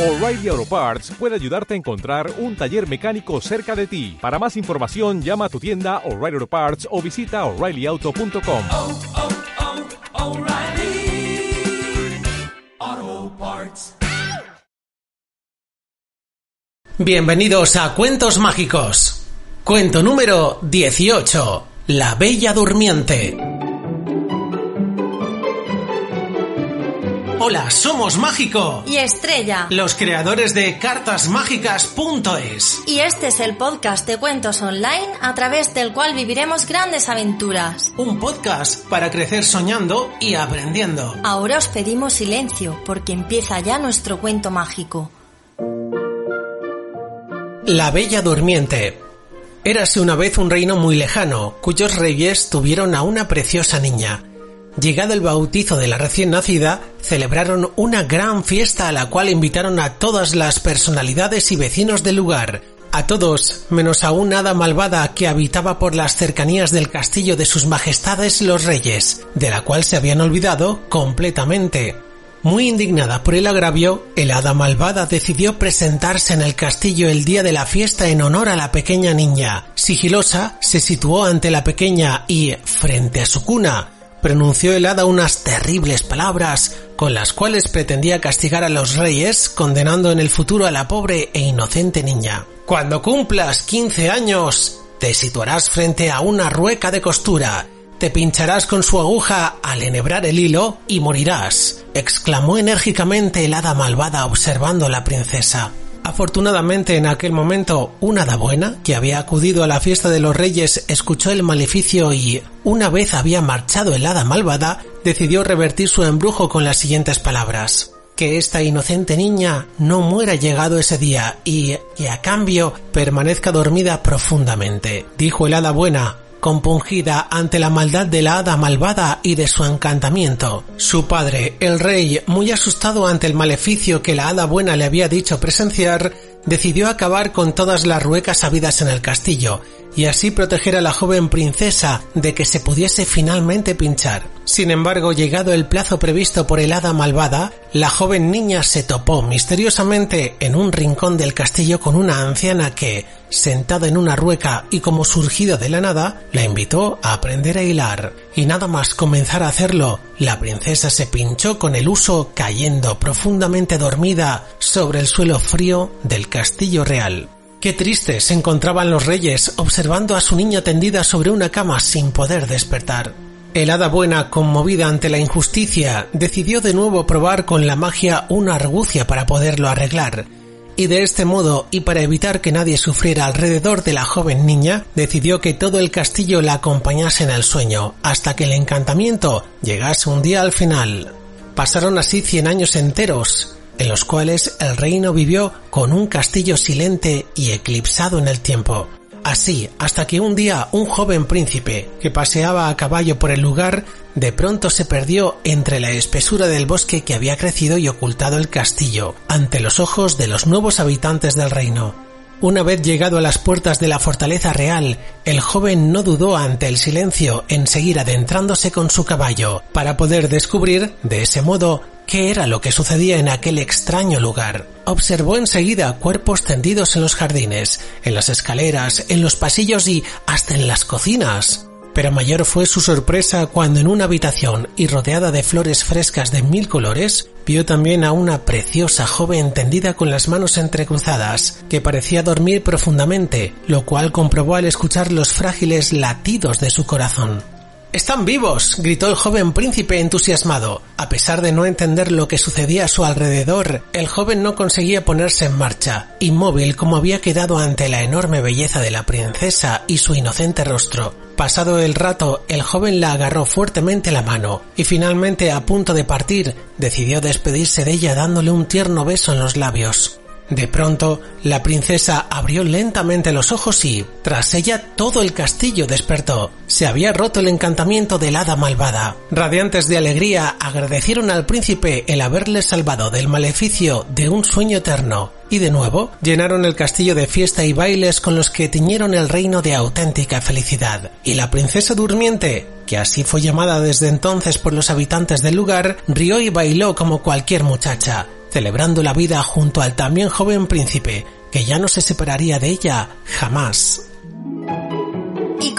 O'Reilly Auto Parts puede ayudarte a encontrar un taller mecánico cerca de ti. Para más información, llama a tu tienda O'Reilly Auto Parts o visita oreillyauto.com. oh, oh, Parts. Bienvenidos a Cuentos Mágicos. Cuento número 18. La Bella Durmiente. Hola, somos Mágico, y Estrella. los creadores de cartasmágicas.es. Y este es el podcast de cuentos online a través del cual viviremos grandes aventuras. Un podcast para crecer soñando y aprendiendo. Ahora os pedimos silencio porque empieza ya nuestro cuento mágico. La Bella Durmiente. Érase una vez un reino muy lejano, cuyos reyes tuvieron a una preciosa niña. Llegado el bautizo de la recién nacida, celebraron una gran fiesta a la cual invitaron a todas las personalidades y vecinos del lugar, a todos, menos a una hada malvada que habitaba por las cercanías del castillo de sus majestades los reyes, de la cual se habían olvidado completamente. Muy indignada por el agravio, el hada malvada decidió presentarse en el castillo el día de la fiesta en honor a la pequeña niña. Sigilosa, se situó ante la pequeña y, frente a su cuna, pronunció el hada unas terribles palabras con las cuales pretendía castigar a los reyes, condenando en el futuro a la pobre e inocente niña. Cuando cumplas 15 años, te situarás frente a una rueca de costura, te pincharás con su aguja al enhebrar el hilo y morirás, exclamó enérgicamente el hada malvada observando a la princesa. Afortunadamente en aquel momento una hada buena, que había acudido a la fiesta de los reyes, escuchó el maleficio y, una vez había marchado el hada malvada, decidió revertir su embrujo con las siguientes palabras. Que esta inocente niña no muera llegado ese día y, que a cambio, permanezca dormida profundamente, dijo el hada buena, compungida ante la maldad de la hada malvada y de su encantamiento. Su padre, el rey, muy asustado ante el maleficio que la hada buena le había dicho presenciar, decidió acabar con todas las ruecas habidas en el castillo y así proteger a la joven princesa de que se pudiese finalmente pinchar. Sin embargo, llegado el plazo previsto por el hada malvada, la joven niña se topó misteriosamente en un rincón del castillo con una anciana que, sentada en una rueca y como surgida de la nada, la invitó a aprender a hilar. Y nada más comenzar a hacerlo, la princesa se pinchó con el uso cayendo profundamente dormida sobre el suelo frío del castillo real. Qué tristes se encontraban los reyes observando a su niña tendida sobre una cama sin poder despertar. El hada buena, conmovida ante la injusticia, decidió de nuevo probar con la magia una argucia para poderlo arreglar, y de este modo, y para evitar que nadie sufriera alrededor de la joven niña, decidió que todo el castillo la acompañase en el sueño, hasta que el encantamiento llegase un día al final. Pasaron así cien años enteros, en los cuales el reino vivió con un castillo silente y eclipsado en el tiempo. Así, hasta que un día un joven príncipe, que paseaba a caballo por el lugar, de pronto se perdió entre la espesura del bosque que había crecido y ocultado el castillo, ante los ojos de los nuevos habitantes del reino. Una vez llegado a las puertas de la fortaleza real, el joven no dudó ante el silencio en seguir adentrándose con su caballo, para poder descubrir, de ese modo, qué era lo que sucedía en aquel extraño lugar. Observó enseguida cuerpos tendidos en los jardines, en las escaleras, en los pasillos y hasta en las cocinas. Pero mayor fue su sorpresa cuando en una habitación y rodeada de flores frescas de mil colores, vio también a una preciosa joven tendida con las manos entrecruzadas, que parecía dormir profundamente, lo cual comprobó al escuchar los frágiles latidos de su corazón. ¡Están vivos! gritó el joven príncipe entusiasmado. A pesar de no entender lo que sucedía a su alrededor, el joven no conseguía ponerse en marcha, inmóvil como había quedado ante la enorme belleza de la princesa y su inocente rostro. Pasado el rato, el joven la agarró fuertemente la mano y finalmente a punto de partir, decidió despedirse de ella dándole un tierno beso en los labios. De pronto, la princesa abrió lentamente los ojos y, tras ella, todo el castillo despertó. Se había roto el encantamiento del hada malvada. Radiantes de alegría, agradecieron al príncipe el haberles salvado del maleficio de un sueño eterno. Y de nuevo, llenaron el castillo de fiesta y bailes con los que tiñeron el reino de auténtica felicidad. Y la princesa durmiente, que así fue llamada desde entonces por los habitantes del lugar, rió y bailó como cualquier muchacha celebrando la vida junto al también joven príncipe, que ya no se separaría de ella jamás.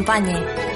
acompañe.